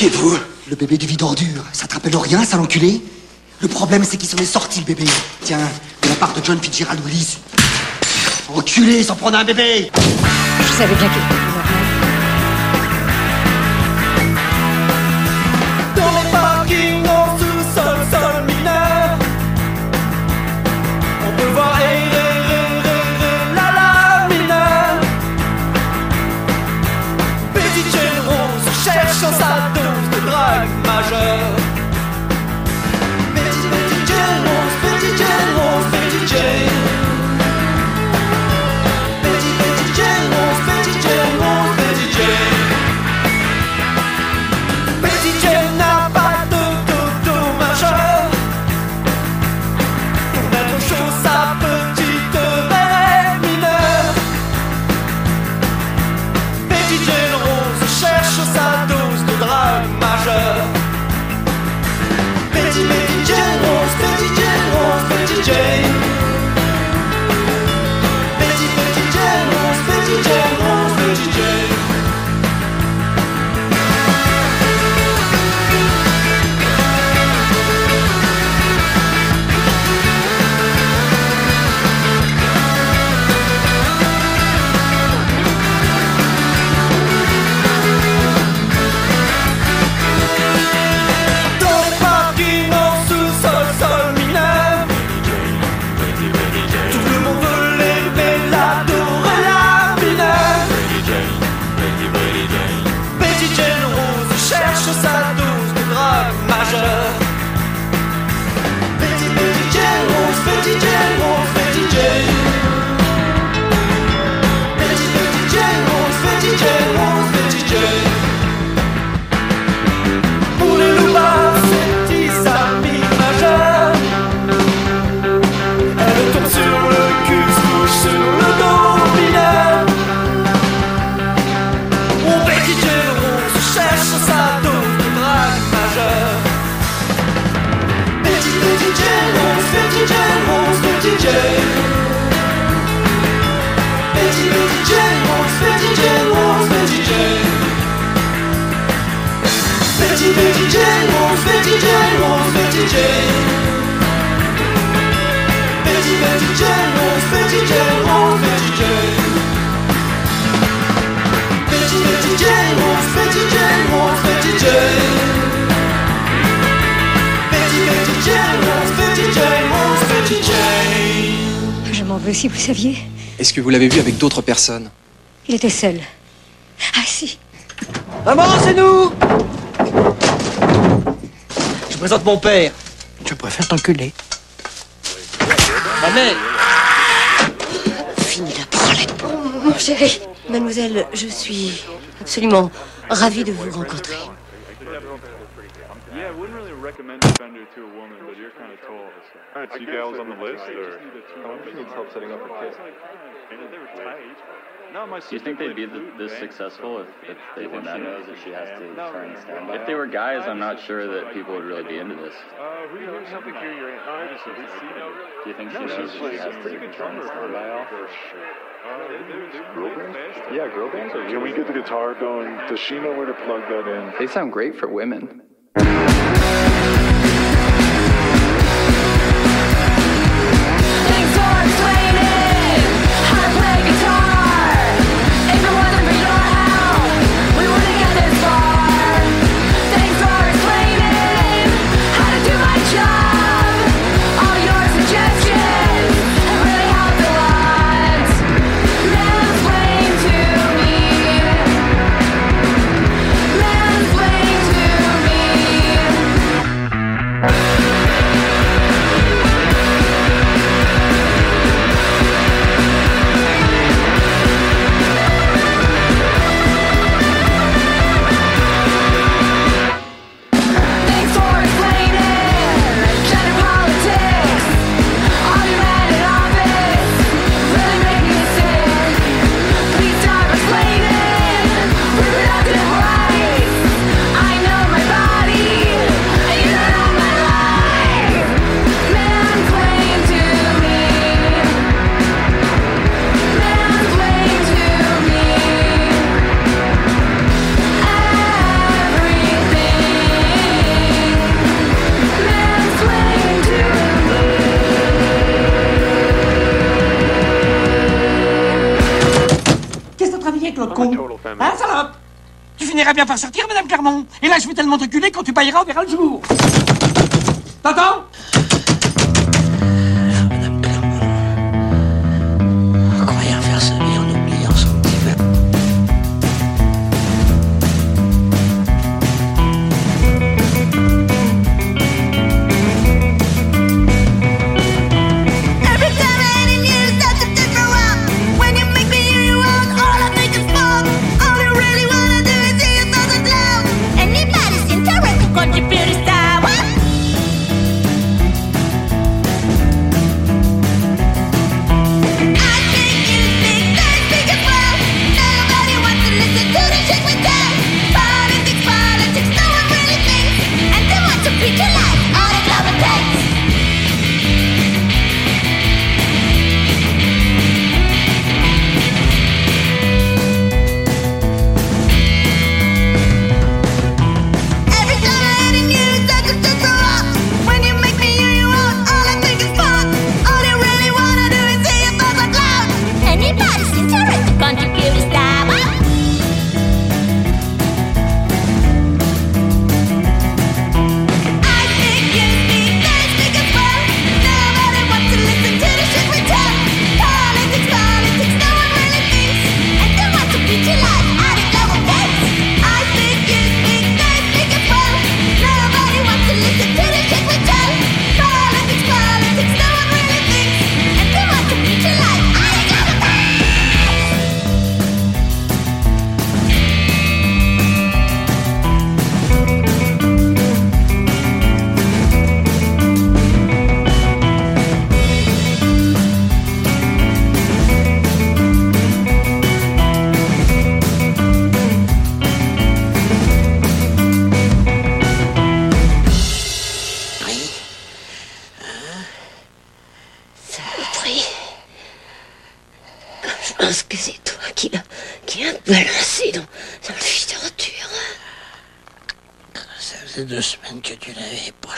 Qui êtes-vous Le bébé du vide ordure. Ça te rappelle rien, ça l'enculé Le problème, c'est qu'il s'en est sorti, le bébé. Tiens, de la part de John Fitzgerald Willis. Enculé, sans prendre un bébé Je savais bien qu'il si vous saviez. Est-ce que vous l'avez vu avec d'autres personnes Il était seul. Ah si. Maman, c'est nous Je présente mon père. Je préfère t'enculer. Ma mère. Fini la branlette. Mon chéri, mademoiselle, je suis absolument ravie de vous rencontrer. Tall. So. All right, so you gals on the list, or? I wonder if she needs help setting up her kid. They were tight. No, my Do you think they'd be th- this successful if, if they did not know that she has to No. try and stand by? If they were guys, I'm not sure that people would really be into this. Uh, who do you help your aunt? Oh, just we see them. Do you think she No, knows she's that she has a pretty to good try and drummer. stand by all? Girl bands? Yeah, girl bands are Can we get the guitar going? Does she know where to plug that in? They sound great for women. Et là, je vais tellement te culer, quand tu payeras, on verra le jour.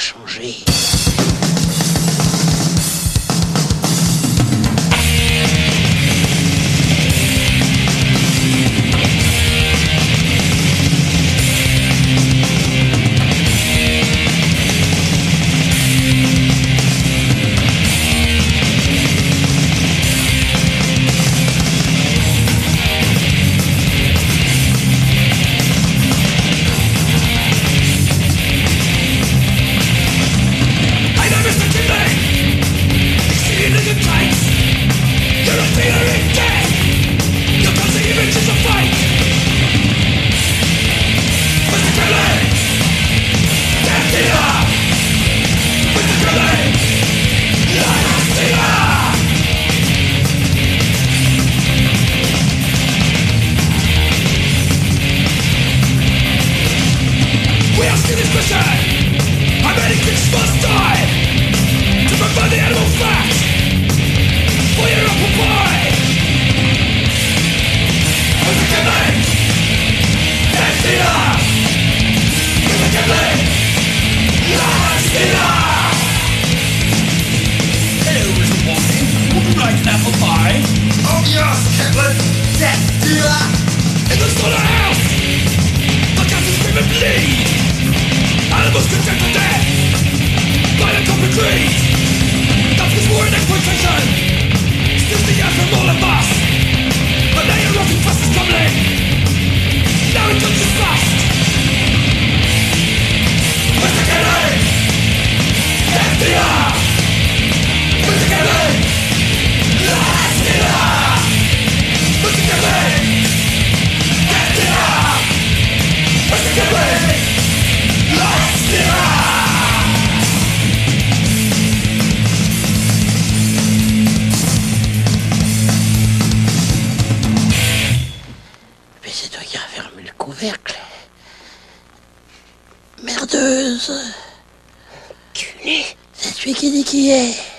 changé. 耶。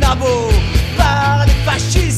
nabo par les fascistes.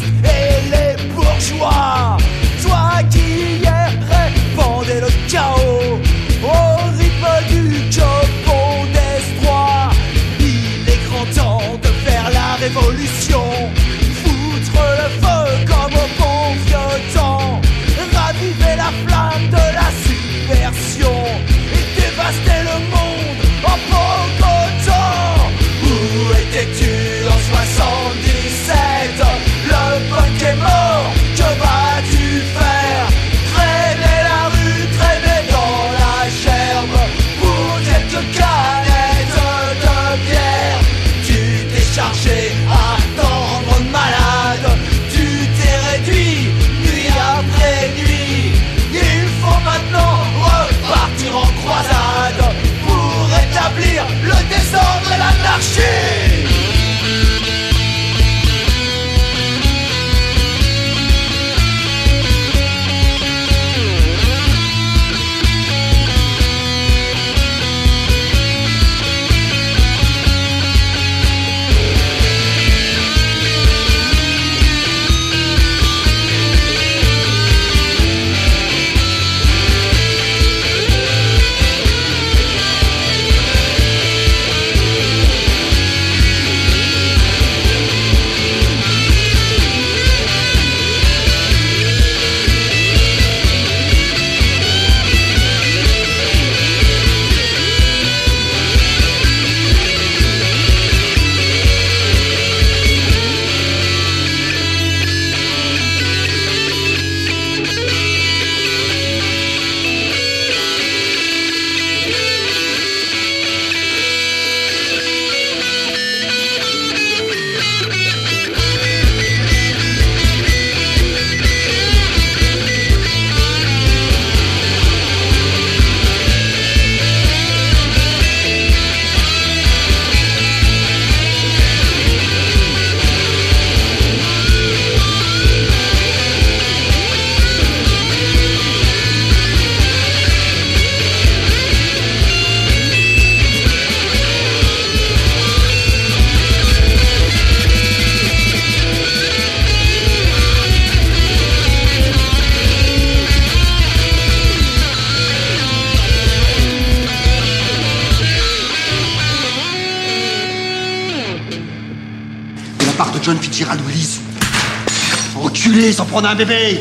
Prendre un bébé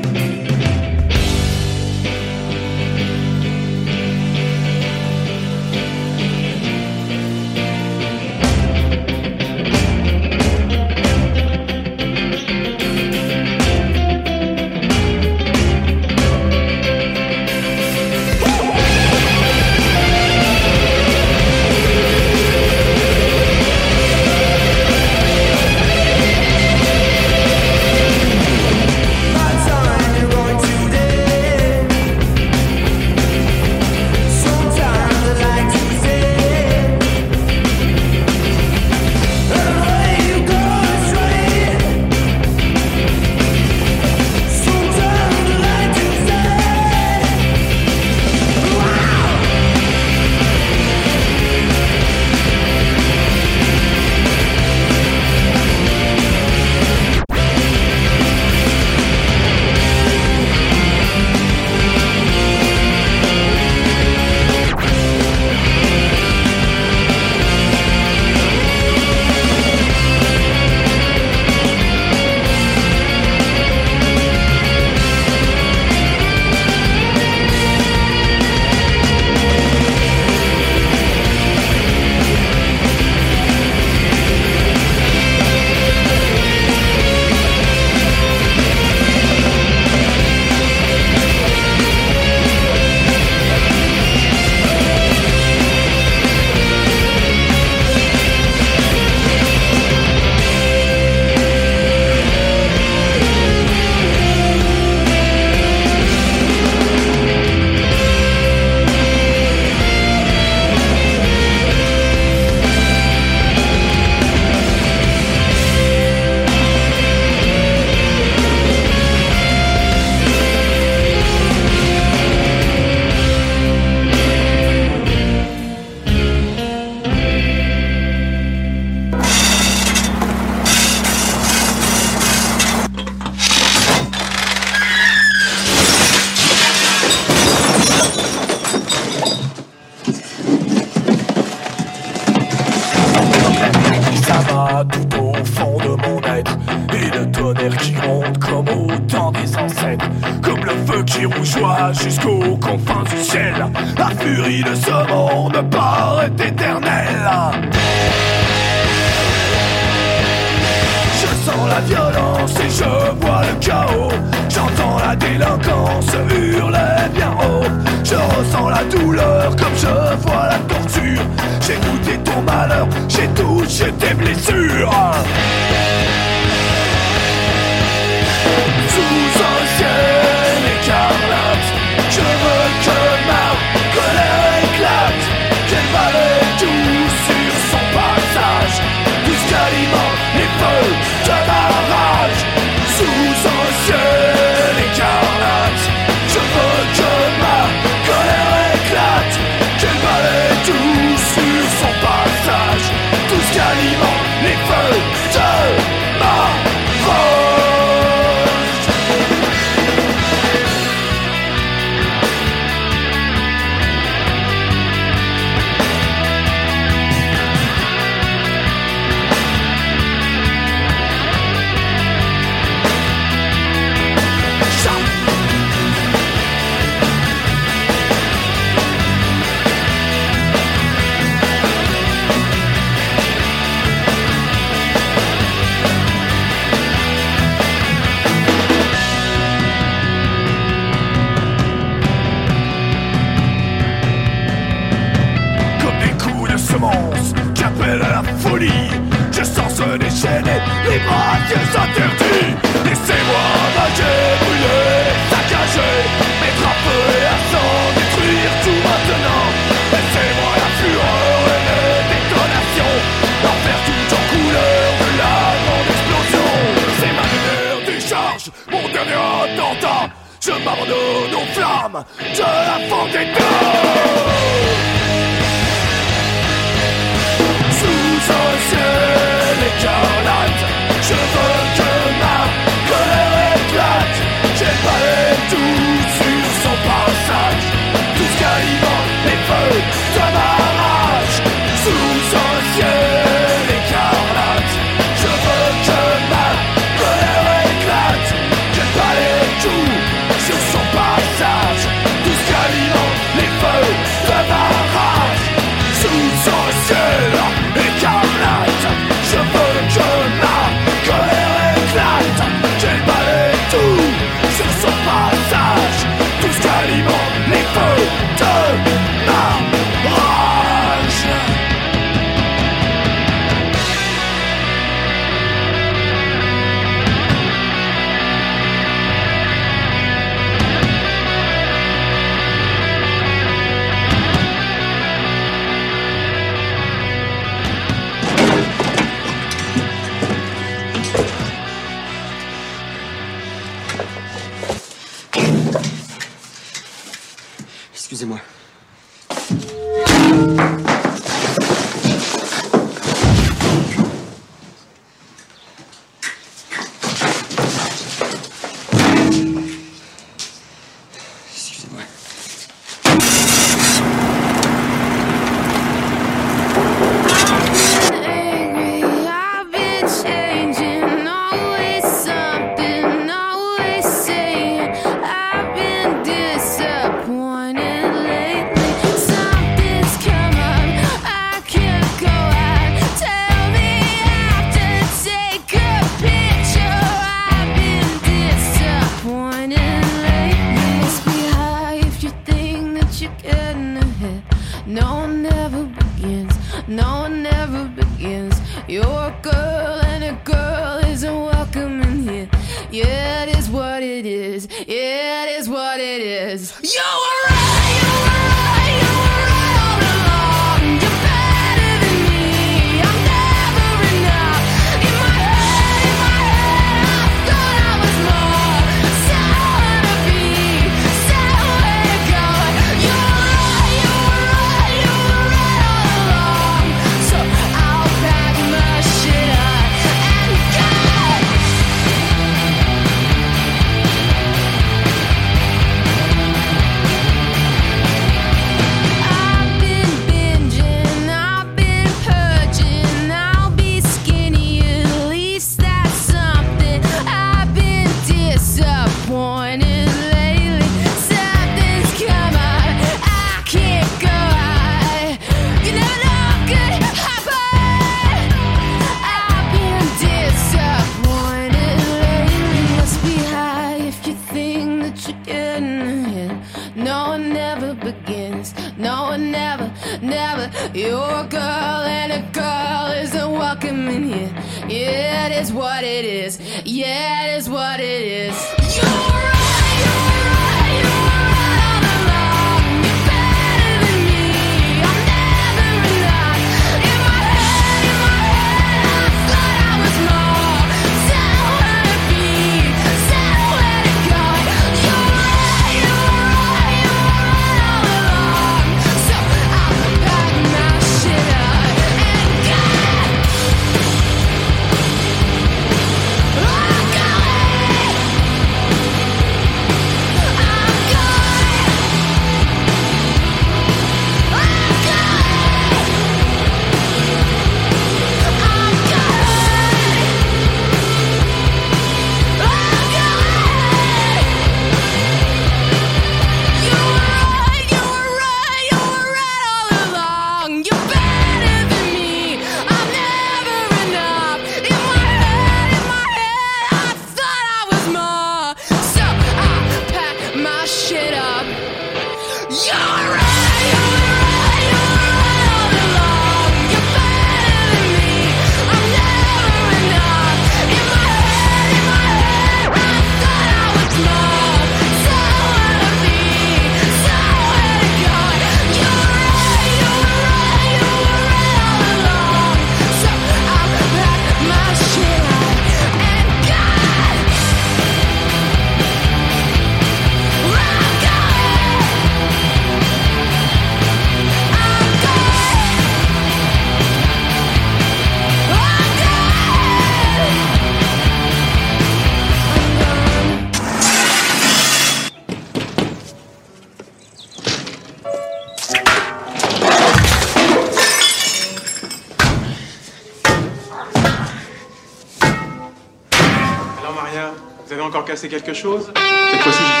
quelque chose? Cette fois-ci,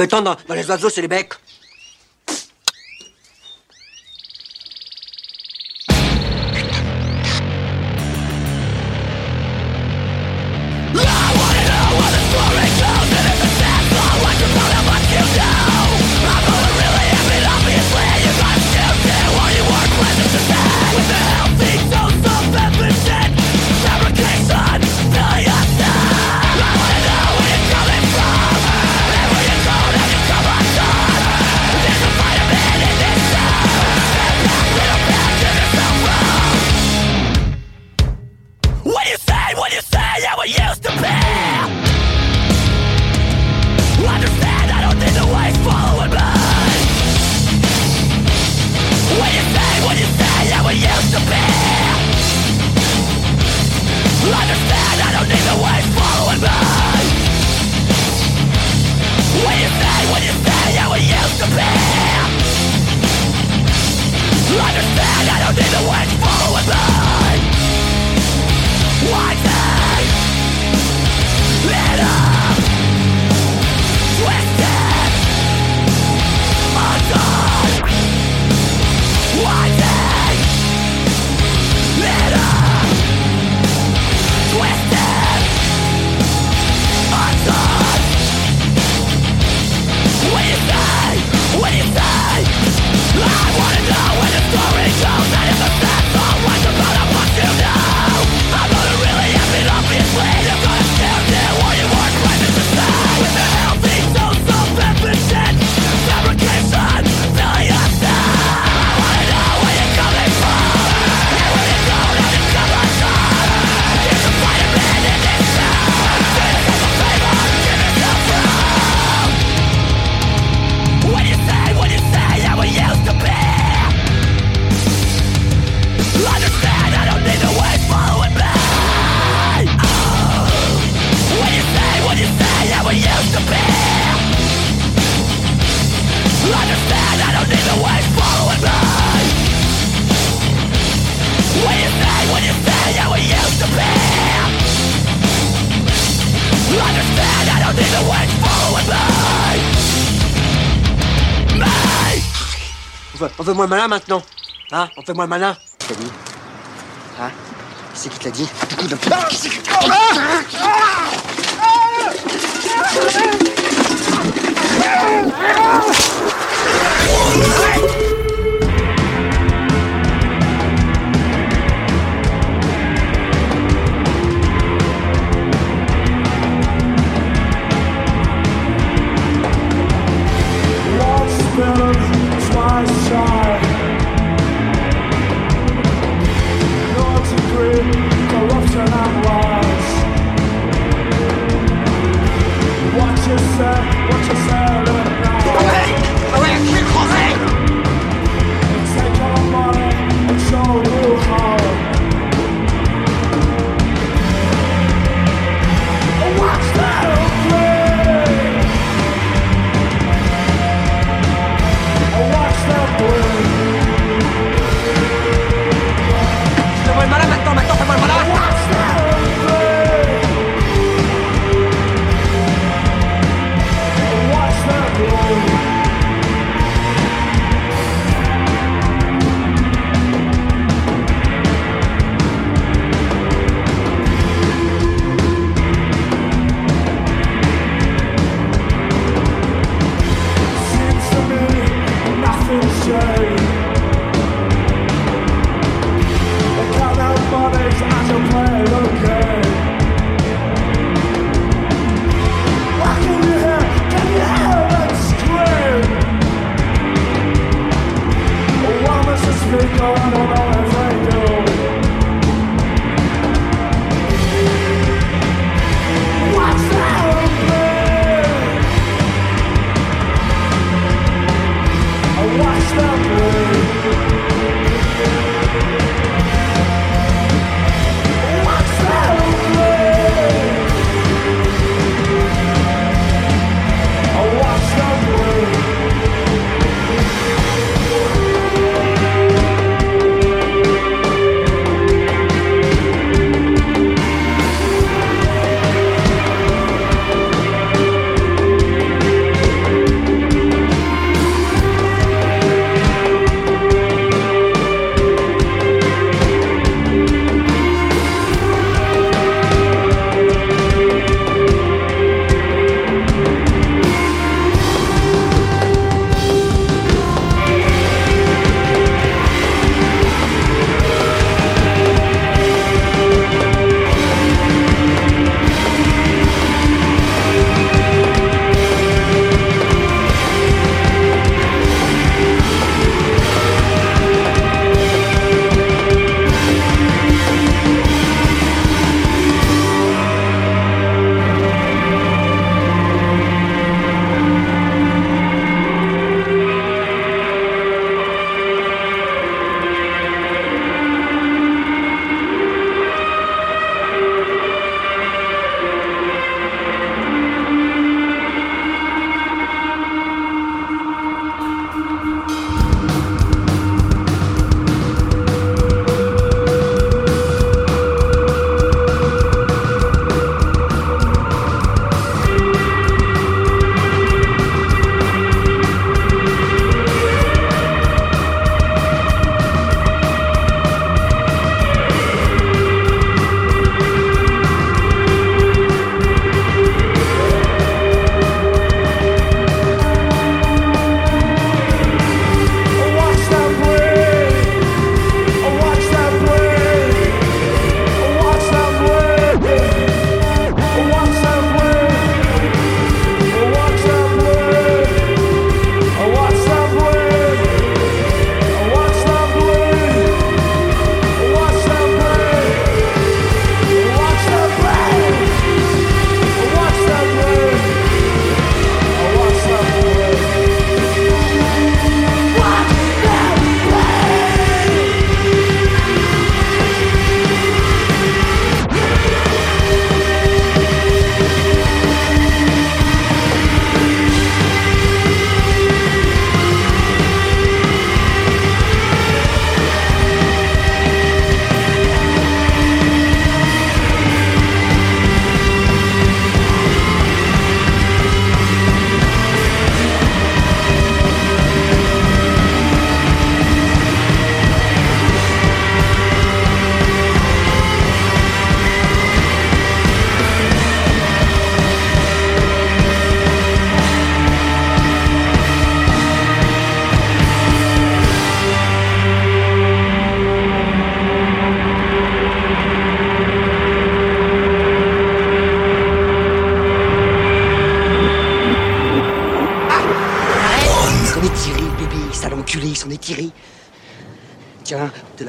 embêtant dans, dans les oiseaux, c'est les becs. On fait moins malin maintenant. Hein On fait moins malin. Qui t'a dit Hein c'est qui te l'a dit Du coup, de- Qui c'est qui-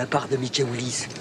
la part de Mickey Willis.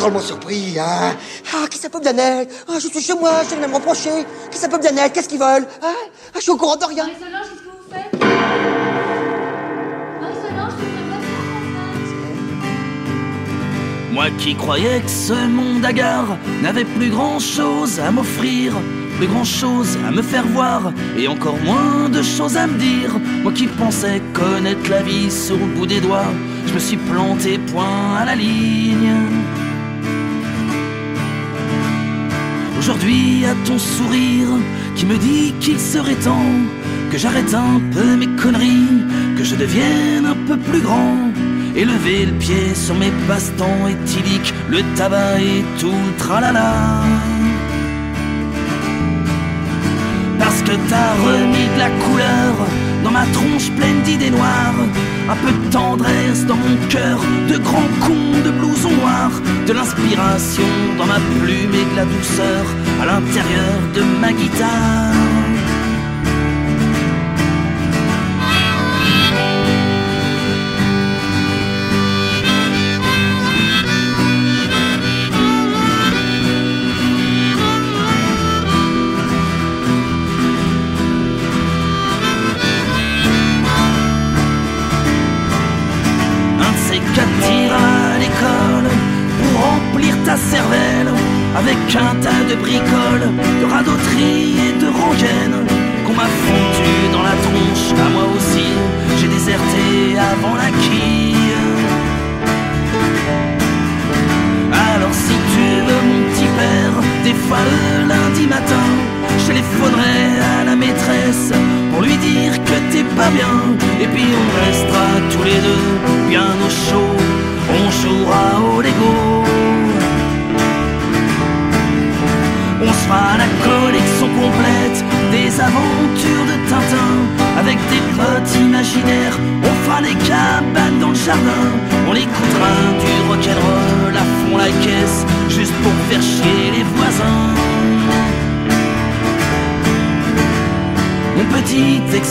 Drôlement surpris, hein Ah, qui ça peut bien être Ah, je suis chez moi, je viens de me reprocher. Qui ça peut bien être Qu'est-ce qu'ils veulent Ah, ah, je suis au courant de rien. Marie-Solange, qu'est-ce que vous faites? Marie-Solange, tu fais pas Moi qui croyais que ce monde hagard n'avait plus grand chose à m'offrir, plus grand chose à me faire voir, et encore moins de choses à me dire. Moi qui pensais connaître la vie sur le bout des doigts, je me suis planté point à la ligne. Aujourd'hui, à ton sourire qui me dit qu'il serait temps que j'arrête un peu mes conneries, que je devienne un peu plus grand et lever le pied sur mes passe-temps éthyliques, le tabac et tout tralala. Parce que t'as remis de la couleur dans ma tronche pleine d'idées noires, un peu de tendresse dans mon cœur, de grands cons de blousons noirs, de l'inspiration dans ma plume et de la douceur à l'intérieur de ma guitare.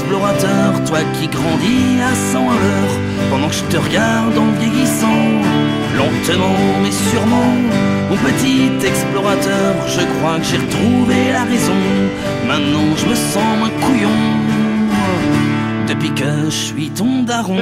Petit explorateur, toi qui grandis à 100 à l'heure, pendant que je te regarde en vieillissant, lentement mais sûrement, mon petit explorateur, je crois que j'ai retrouvé la raison. Maintenant je me sens un couillon, depuis que je suis ton daron.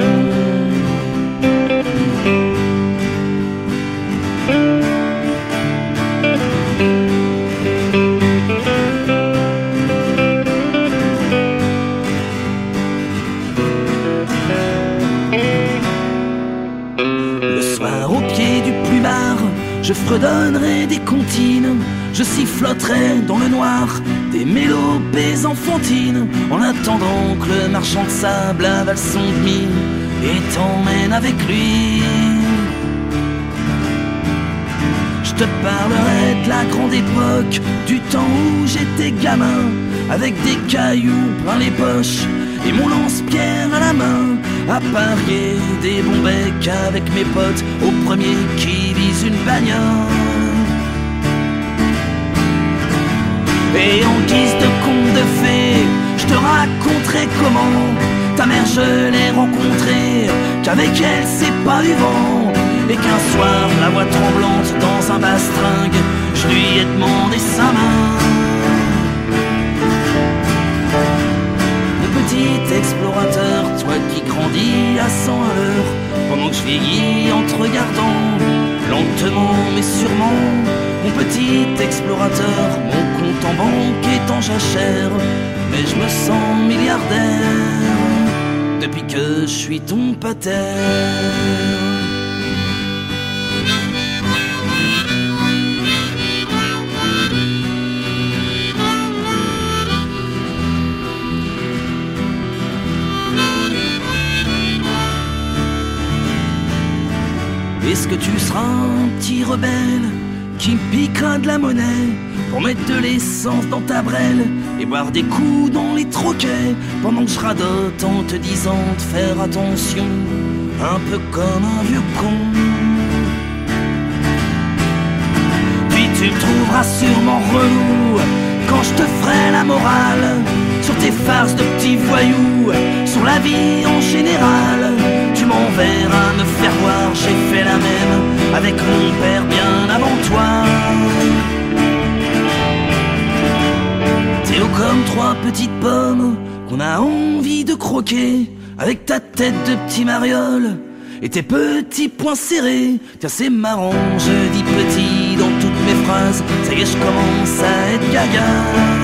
Je fredonnerai des comptines, je siffloterai dans le noir. Des mélopées enfantines, en attendant que le marchand de sable avale son demi et t'emmène avec lui. Je te parlerai de la grande époque, du temps où j'étais gamin, avec des cailloux plein les poches et mon lance-pierre à la main, à parier des bons becs avec mes potes, au premier qui une bagnole. Et en guise de conte de fées, je te raconterai comment ta mère je l'ai rencontrée, qu'avec elle c'est pas du vent, et qu'un soir la voix tremblante dans un bastringue, je lui ai demandé sa main. Petit explorateur, toi qui grandis à 100 à l'heure, pendant que je vieillis en te regardant, lentement mais sûrement, mon petit explorateur, mon compte en banque est en jachère, mais je me sens milliardaire depuis que je suis ton pater. Tu seras un petit rebelle qui piquera de la monnaie pour mettre de l'essence dans ta brelle et boire des coups dans les troquets pendant que je radote en te disant de faire attention, un peu comme un vieux con. Puis tu me trouveras sûrement relou quand je te ferai la morale sur tes farces de petits voyous, sur la vie en général. Mon verre à me faire voir, j'ai fait la même avec mon père bien avant toi. Haut comme trois petites pommes qu'on a envie de croquer avec ta tête de petit mariole et tes petits poings serrés. Tiens, c'est marrant, je dis petit dans toutes mes phrases. Ça y est, je commence à être gaga.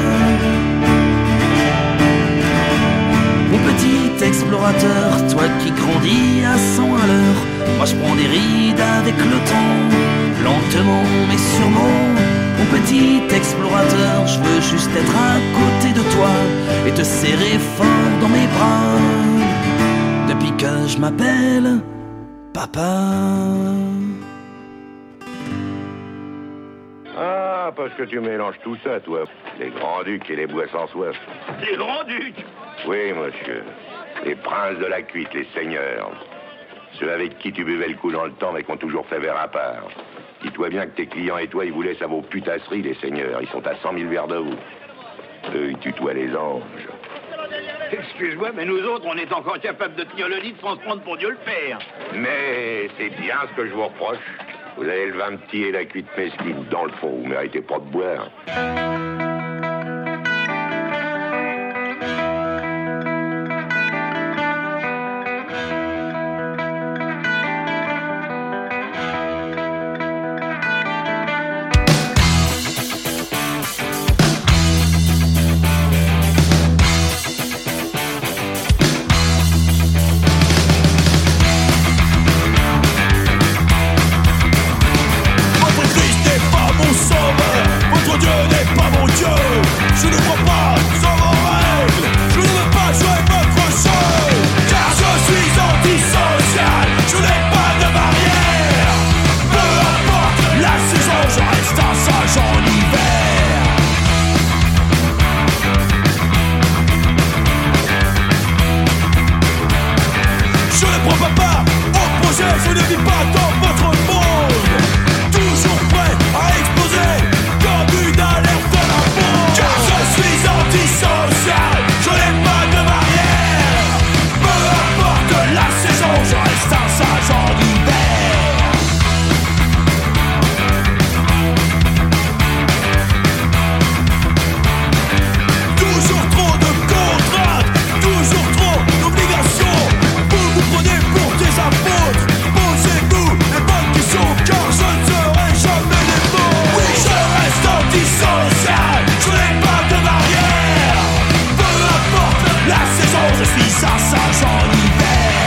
Explorateur, toi qui grandis à 100 à l'heure, moi je prends des rides avec le temps, lentement mais sûrement. Mon petit explorateur, je veux juste être à côté de toi et te serrer fort dans mes bras. Depuis que je m'appelle Papa. Ah, parce que tu mélanges tout ça, toi. Les grands-ducs et les bois sans soif. Les grands-ducs? Oui, monsieur. Les princes de la cuite, les seigneurs. Ceux avec qui tu buvais le coup dans le temps, mais qui ont toujours fait verre à part. Dis-toi bien que tes clients et toi, ils vous laissent à vos putasseries, les seigneurs. Ils sont à 100 000 verres de vous. Eux, ils tutoient les anges. Excuse-moi, mais nous autres, on est encore capables de tenir le lit sans se prendre pour Dieu le Père. Mais c'est bien ce que je vous reproche. Vous avez le vin petit et la cuite mesquine. Dans le fond, vous méritez pas de boire. je suis assassin en hiver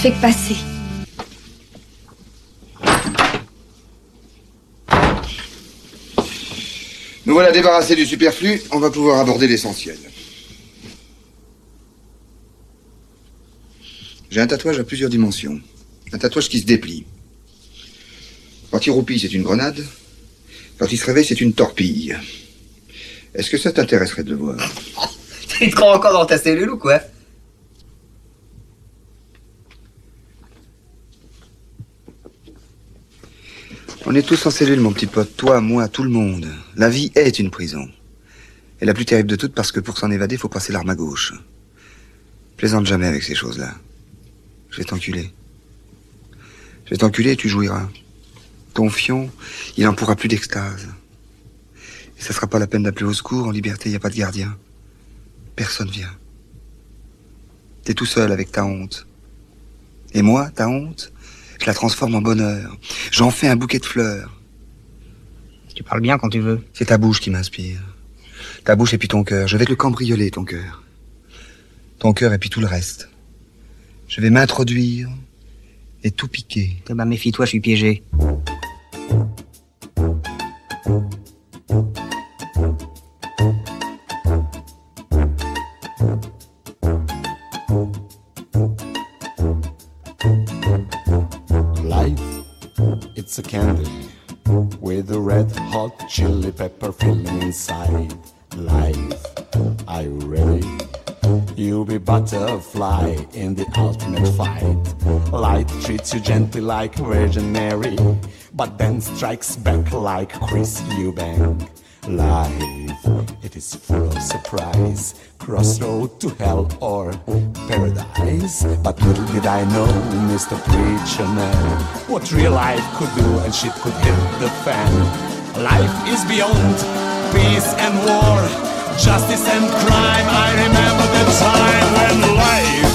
Fais que passer. Nous voilà débarrassés du superflu, on va pouvoir aborder l'essentiel. J'ai un tatouage à plusieurs dimensions. Un tatouage qui se déplie. Quand il roupille, c'est une grenade. Quand il se réveille, c'est une torpille. Est-ce que ça t'intéresserait de le voir? Tu te crois encore dans ta cellule ou quoi? On est tous en cellule, mon petit pote. Toi, moi, tout le monde. La vie est une prison. Et la plus terrible de toutes parce que pour s'en évader, faut passer l'arme à gauche. Plaisante jamais avec ces choses-là. Je vais t'enculer. Je vais t'enculer et tu jouiras. Ton fion, il en pourra plus d'extase. Et ça sera pas la peine d'appeler au secours. En liberté, y a pas de gardien. Personne vient. T'es tout seul avec ta honte. Et moi, ta honte, je la transforme en bonheur. J'en fais un bouquet de fleurs. Tu parles bien quand tu veux. C'est ta bouche qui m'inspire. Ta bouche et puis ton cœur. Je vais te le cambrioler, ton cœur. Ton cœur et puis tout le reste. Je vais m'introduire et tout piquer. Eh ben, méfie-toi, je suis piégé. It's a candy with a red hot chili pepper filling inside. Life, are you ready? You'll be butterfly in the ultimate fight. Light treats you gently like Virgin Mary, but then strikes back like Chris Eubank. Life, it is full of surprise. Crossroad to hell or paradise. But little did I know, Mr. Preacher Man, what real life could do and shit could hit the fan. Life is beyond peace and war, justice and crime. I remember the time when life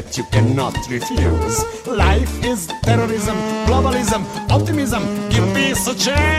that you cannot refuse. Life is terrorism, globalism, optimism. Give peace a chance,